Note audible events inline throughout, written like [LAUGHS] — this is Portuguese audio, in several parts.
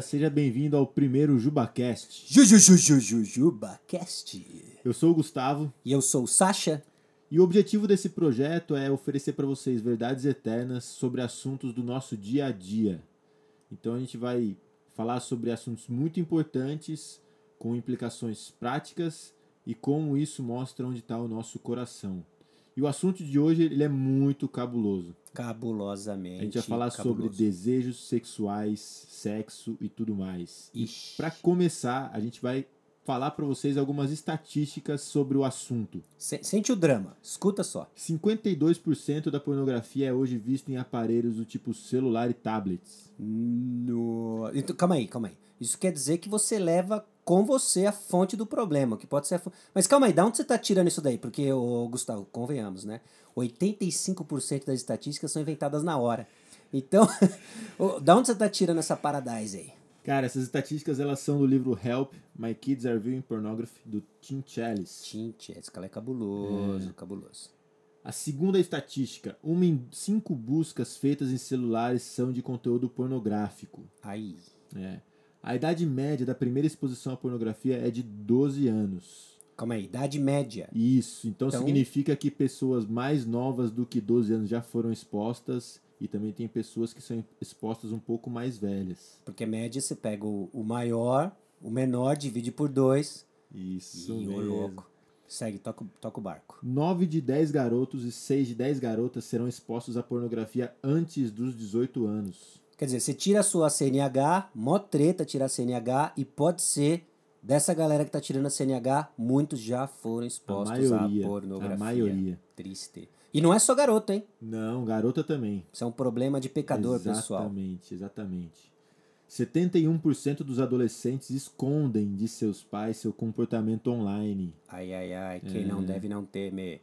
galera, seja bem-vindo ao primeiro JubaCast. JujujujujubaCast. Eu sou o Gustavo E eu sou o Sasha. e o objetivo desse projeto é oferecer para vocês verdades eternas sobre assuntos do nosso dia a dia. Então a gente vai falar sobre assuntos muito importantes, com implicações práticas e como isso mostra onde está o nosso coração. E o assunto de hoje ele é muito cabuloso. Cabulosamente. A gente vai falar sobre cabuloso. desejos sexuais, sexo e tudo mais. E Ixi. para começar, a gente vai falar para vocês algumas estatísticas sobre o assunto. Se- Sente o drama, escuta só. 52% da pornografia é hoje vista em aparelhos do tipo celular e tablets. No... Então, calma aí, calma aí. Isso quer dizer que você leva com você a fonte do problema, que pode ser a Mas calma aí, da onde você tá tirando isso daí? Porque, ô, Gustavo, convenhamos, né? 85% das estatísticas são inventadas na hora. Então, [LAUGHS] da onde você tá tirando essa paradise aí? Cara, essas estatísticas elas são do livro Help, My Kids Are Viewing Pornography, do Tim Chalice. Tinte, esse cara é cabuloso, cabuloso. A segunda estatística, uma em cinco buscas feitas em celulares são de conteúdo pornográfico. Aí. É. A idade média da primeira exposição à pornografia é de 12 anos. Calma aí, idade média. Isso, então, Então- significa que pessoas mais novas do que 12 anos já foram expostas e também tem pessoas que são expostas um pouco mais velhas. Porque média você pega o, o maior, o menor, divide por dois. Isso e mesmo. louco. Segue, toca, o- toca o barco. 9 de 10 garotos e 6 de 10 garotas serão expostos à pornografia antes dos 18 anos. Quer dizer, você tira a sua CNH, mó treta tirar a CNH, e pode ser, dessa galera que tá tirando a CNH, muitos já foram expostos maioria. à pornografia. A maioria. Triste. E não é só garoto, hein? Não, garota também. Isso é um problema de pecador, pessoal. Exatamente, exatamente. 71% dos adolescentes escondem de seus pais seu comportamento online. Ai, ai, ai, quem É. não deve não teme.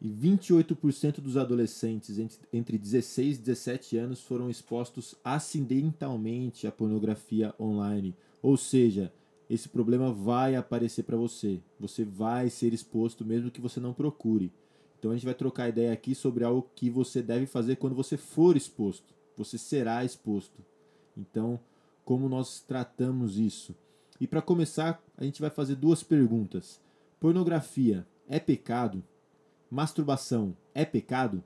E 28% dos adolescentes ent- entre 16 e 17 anos foram expostos acidentalmente à pornografia online. Ou seja, esse problema vai aparecer para você. Você vai ser exposto mesmo que você não procure. Então a gente vai trocar ideia aqui sobre algo que você deve fazer quando você for exposto. Você será exposto. Então, como nós tratamos isso? E para começar, a gente vai fazer duas perguntas. Pornografia é pecado? Masturbação é pecado?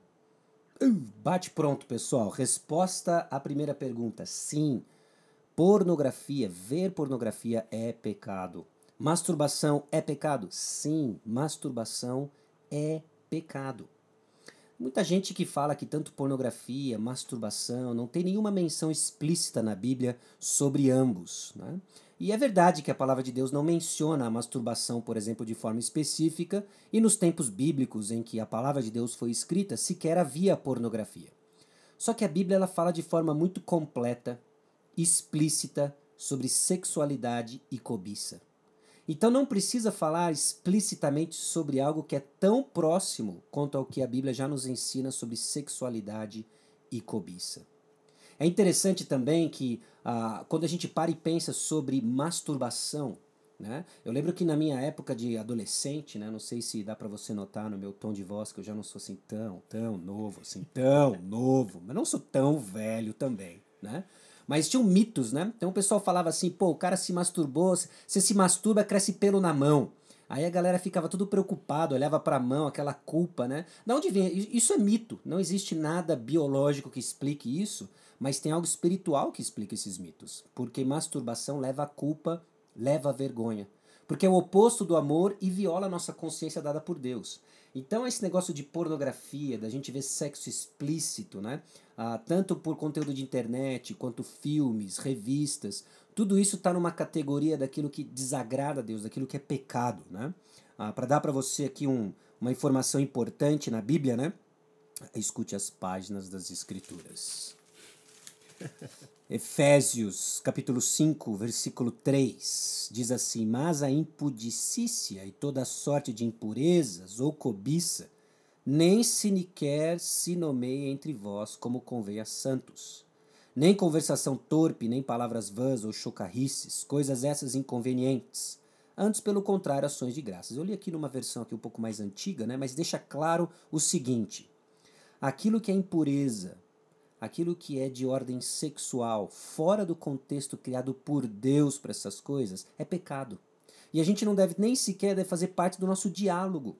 Bate pronto, pessoal. Resposta à primeira pergunta: sim. Pornografia, ver pornografia é pecado. Masturbação é pecado? Sim, masturbação é pecado. Muita gente que fala que tanto pornografia, masturbação, não tem nenhuma menção explícita na Bíblia sobre ambos. Né? E é verdade que a palavra de Deus não menciona a masturbação, por exemplo, de forma específica, e nos tempos bíblicos em que a palavra de Deus foi escrita, sequer havia pornografia. Só que a Bíblia ela fala de forma muito completa, explícita, sobre sexualidade e cobiça. Então não precisa falar explicitamente sobre algo que é tão próximo quanto ao que a Bíblia já nos ensina sobre sexualidade e cobiça. É interessante também que ah, quando a gente para e pensa sobre masturbação, né? Eu lembro que na minha época de adolescente, né? Não sei se dá para você notar no meu tom de voz que eu já não sou assim tão, tão novo, assim, tão novo, mas não sou tão velho também, né? Mas tinham mitos, né? Então o pessoal falava assim, pô, o cara se masturbou, você se masturba, cresce pelo na mão. Aí a galera ficava tudo preocupado, olhava para a mão, aquela culpa, né? Da onde vem? Isso é mito. Não existe nada biológico que explique isso, mas tem algo espiritual que explica esses mitos. Porque masturbação leva a culpa, leva a vergonha. Porque é o oposto do amor e viola a nossa consciência dada por Deus. Então, esse negócio de pornografia, da gente ver sexo explícito, né? Ah, tanto por conteúdo de internet, quanto filmes, revistas, tudo isso está numa categoria daquilo que desagrada a Deus, daquilo que é pecado, né? Ah, Para dar para você aqui um, uma informação importante na Bíblia, né? Escute as páginas das Escrituras. [LAUGHS] Efésios, capítulo 5, versículo 3, diz assim: Mas a impudicícia e toda sorte de impurezas ou cobiça, nem sequer se nomeia entre vós como convém a santos. Nem conversação torpe, nem palavras vãs ou chocarrices, coisas essas inconvenientes. Antes, pelo contrário, ações de graças. Eu li aqui numa versão aqui um pouco mais antiga, né, mas deixa claro o seguinte: aquilo que é impureza, aquilo que é de ordem sexual, fora do contexto criado por Deus para essas coisas, é pecado. E a gente não deve nem sequer deve fazer parte do nosso diálogo,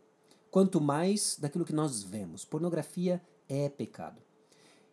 quanto mais daquilo que nós vemos. Pornografia é pecado.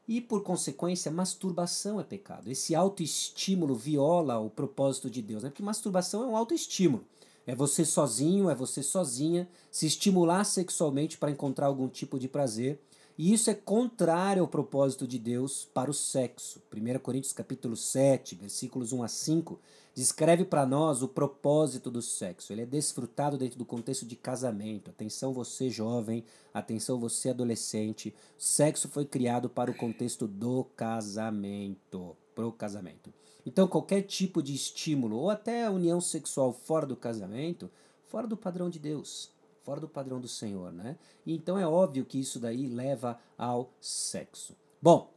E, por consequência, masturbação é pecado. Esse autoestímulo viola o propósito de Deus, né? porque masturbação é um autoestímulo. É você sozinho, é você sozinha se estimular sexualmente para encontrar algum tipo de prazer. E isso é contrário ao propósito de Deus para o sexo. 1 Coríntios capítulo 7, versículos 1 a 5, descreve para nós o propósito do sexo. Ele é desfrutado dentro do contexto de casamento. Atenção você jovem, atenção você adolescente. O sexo foi criado para o contexto do casamento, pro casamento. Então qualquer tipo de estímulo ou até união sexual fora do casamento, fora do padrão de Deus, fora do padrão do Senhor, né? E então é óbvio que isso daí leva ao sexo. Bom,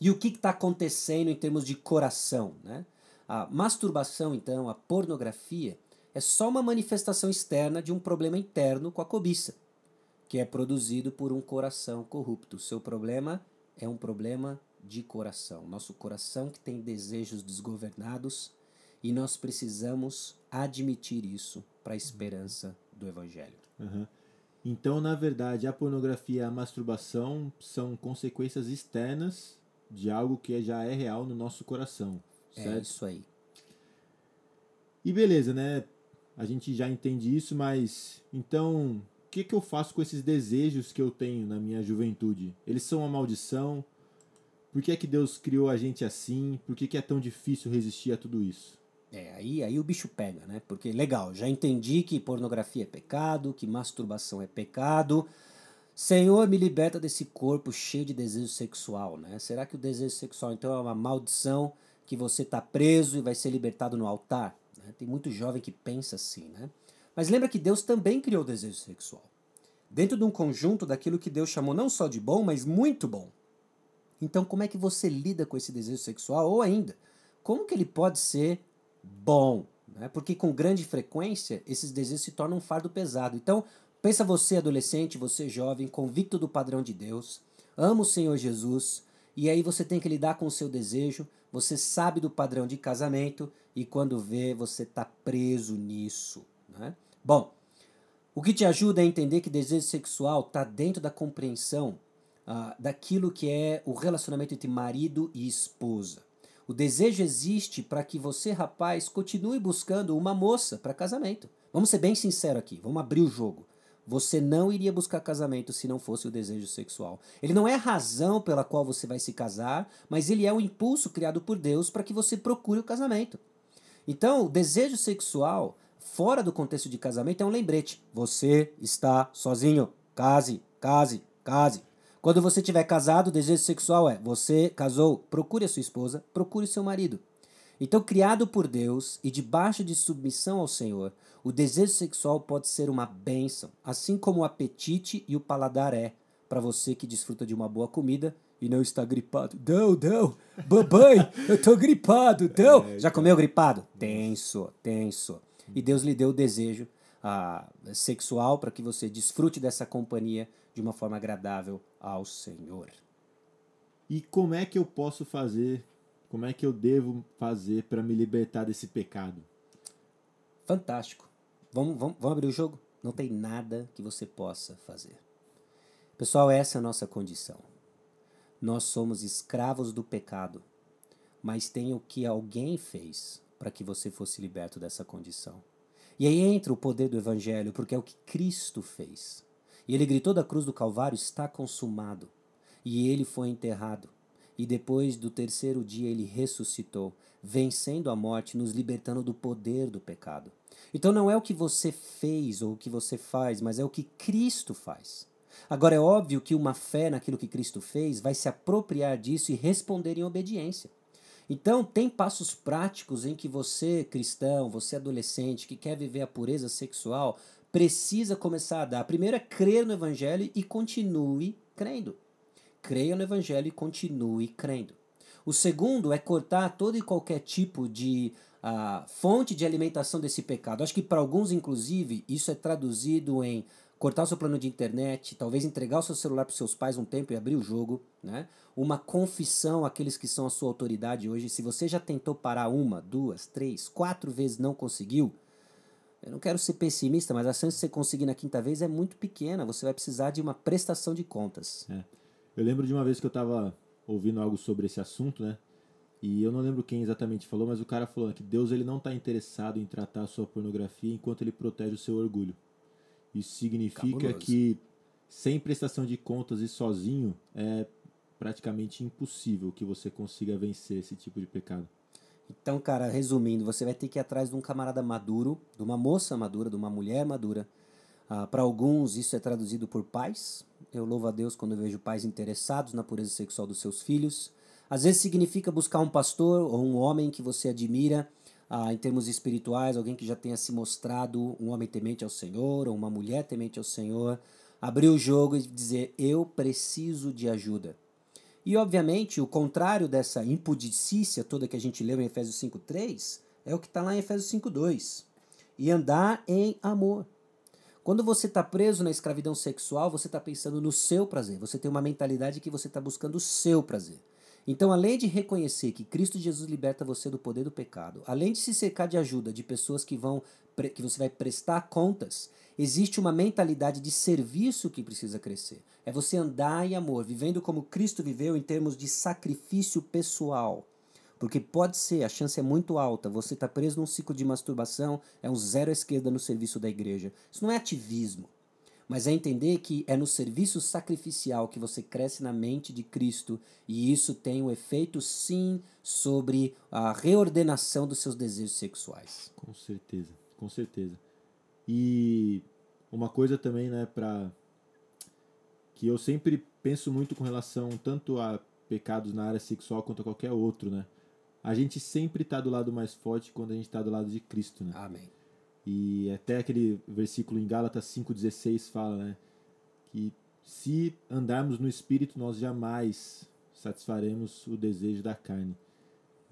e o que está acontecendo em termos de coração, né? A masturbação, então, a pornografia, é só uma manifestação externa de um problema interno com a cobiça, que é produzido por um coração corrupto. O seu problema é um problema de coração. Nosso coração que tem desejos desgovernados e nós precisamos admitir isso para a esperança do Evangelho. Uhum. Então, na verdade, a pornografia e a masturbação são consequências externas de algo que já é real no nosso coração. É certo? É isso aí. E beleza, né? A gente já entende isso, mas então o que, que eu faço com esses desejos que eu tenho na minha juventude? Eles são uma maldição? Por que é que Deus criou a gente assim? Por que, que é tão difícil resistir a tudo isso? É, aí, aí o bicho pega, né? Porque, legal, já entendi que pornografia é pecado, que masturbação é pecado. Senhor, me liberta desse corpo cheio de desejo sexual, né? Será que o desejo sexual, então, é uma maldição que você está preso e vai ser libertado no altar. Né? Tem muito jovem que pensa assim, né? Mas lembra que Deus também criou o desejo sexual. Dentro de um conjunto daquilo que Deus chamou não só de bom, mas muito bom. Então, como é que você lida com esse desejo sexual? Ou ainda, como que ele pode ser bom? Né? Porque com grande frequência, esses desejos se tornam um fardo pesado. Então, pensa você, adolescente, você jovem, convicto do padrão de Deus, ama o Senhor Jesus, e aí você tem que lidar com o seu desejo, você sabe do padrão de casamento e quando vê, você está preso nisso. Né? Bom, o que te ajuda a entender que desejo sexual está dentro da compreensão uh, daquilo que é o relacionamento entre marido e esposa. O desejo existe para que você, rapaz, continue buscando uma moça para casamento. Vamos ser bem sinceros aqui, vamos abrir o jogo. Você não iria buscar casamento se não fosse o desejo sexual. Ele não é a razão pela qual você vai se casar, mas ele é o impulso criado por Deus para que você procure o casamento. Então, o desejo sexual, fora do contexto de casamento, é um lembrete. Você está sozinho. Case, case, case. Quando você tiver casado, o desejo sexual é: você casou, procure a sua esposa, procure o seu marido. Então, criado por Deus e debaixo de submissão ao Senhor, o desejo sexual pode ser uma bênção, assim como o apetite e o paladar é, para você que desfruta de uma boa comida e não está gripado. Não, não, babai, eu tô gripado, não. É, Já comeu gripado? Tenso, tenso. E Deus lhe deu o desejo ah, sexual para que você desfrute dessa companhia de uma forma agradável ao Senhor. E como é que eu posso fazer como é que eu devo fazer para me libertar desse pecado? Fantástico. Vamos, vamos, vamos abrir o jogo? Não tem nada que você possa fazer. Pessoal, essa é a nossa condição. Nós somos escravos do pecado, mas tem o que alguém fez para que você fosse liberto dessa condição. E aí entra o poder do Evangelho, porque é o que Cristo fez. E ele gritou da cruz do Calvário: está consumado. E ele foi enterrado e depois do terceiro dia ele ressuscitou, vencendo a morte, nos libertando do poder do pecado. Então não é o que você fez ou o que você faz, mas é o que Cristo faz. Agora é óbvio que uma fé naquilo que Cristo fez vai se apropriar disso e responder em obediência. Então, tem passos práticos em que você, cristão, você adolescente que quer viver a pureza sexual, precisa começar a dar. Primeiro é crer no Evangelho e continue crendo creia no Evangelho e continue crendo. O segundo é cortar todo e qualquer tipo de uh, fonte de alimentação desse pecado. Acho que para alguns, inclusive, isso é traduzido em cortar o seu plano de internet, talvez entregar o seu celular para seus pais um tempo e abrir o jogo, né? Uma confissão àqueles que são a sua autoridade hoje. Se você já tentou parar uma, duas, três, quatro vezes não conseguiu, eu não quero ser pessimista, mas a chance de você conseguir na quinta vez é muito pequena. Você vai precisar de uma prestação de contas. É. Eu lembro de uma vez que eu estava ouvindo algo sobre esse assunto, né? E eu não lembro quem exatamente falou, mas o cara falou que Deus ele não está interessado em tratar a sua pornografia enquanto ele protege o seu orgulho. Isso significa Cabuloso. que sem prestação de contas e sozinho é praticamente impossível que você consiga vencer esse tipo de pecado. Então, cara, resumindo, você vai ter que ir atrás de um camarada maduro, de uma moça madura, de uma mulher madura. Ah, Para alguns, isso é traduzido por pais. Eu louvo a Deus quando eu vejo pais interessados na pureza sexual dos seus filhos. Às vezes significa buscar um pastor ou um homem que você admira ah, em termos espirituais, alguém que já tenha se mostrado um homem temente ao Senhor ou uma mulher temente ao Senhor. Abrir o jogo e dizer: Eu preciso de ajuda. E, obviamente, o contrário dessa impudicícia toda que a gente leu em Efésios 5,3 é o que está lá em Efésios 5,2. E andar em amor. Quando você está preso na escravidão sexual, você está pensando no seu prazer. Você tem uma mentalidade que você está buscando o seu prazer. Então, além de reconhecer que Cristo Jesus liberta você do poder do pecado, além de se cercar de ajuda de pessoas que vão que você vai prestar contas, existe uma mentalidade de serviço que precisa crescer. É você andar em amor, vivendo como Cristo viveu em termos de sacrifício pessoal. Porque pode ser, a chance é muito alta, você está preso num ciclo de masturbação, é um zero à esquerda no serviço da igreja. Isso não é ativismo mas é entender que é no serviço sacrificial que você cresce na mente de Cristo e isso tem um efeito sim sobre a reordenação dos seus desejos sexuais. Com certeza, com certeza. E uma coisa também, né, para que eu sempre penso muito com relação tanto a pecados na área sexual quanto a qualquer outro, né? A gente sempre está do lado mais forte quando a gente está do lado de Cristo, né? Amém. E até aquele versículo em Gálatas 5,16 fala, né? Que se andarmos no Espírito, nós jamais satisfaremos o desejo da carne.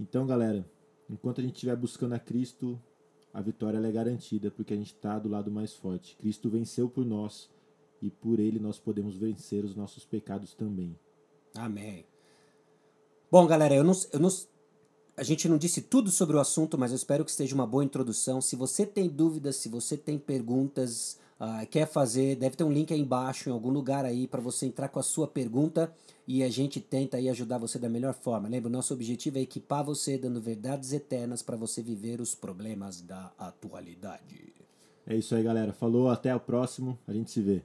Então, galera, enquanto a gente estiver buscando a Cristo, a vitória é garantida, porque a gente está do lado mais forte. Cristo venceu por nós e por ele nós podemos vencer os nossos pecados também. Amém. Bom, galera, eu não, eu não, a gente não disse tudo sobre o assunto, mas eu espero que esteja uma boa introdução. Se você tem dúvidas, se você tem perguntas, uh, quer fazer, deve ter um link aí embaixo, em algum lugar aí, para você entrar com a sua pergunta e a gente tenta aí ajudar você da melhor forma. Lembra, o nosso objetivo é equipar você, dando verdades eternas para você viver os problemas da atualidade. É isso aí, galera. Falou, até o próximo. A gente se vê.